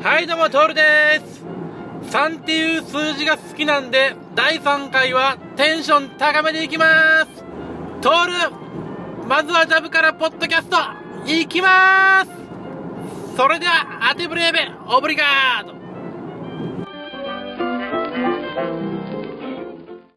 はいどうもトールです。3っていう数字が好きなんで第3回はテンション高めでいきます。トールまずはジャブからポッドキャストいきます。それではアテブレーベオブリガード。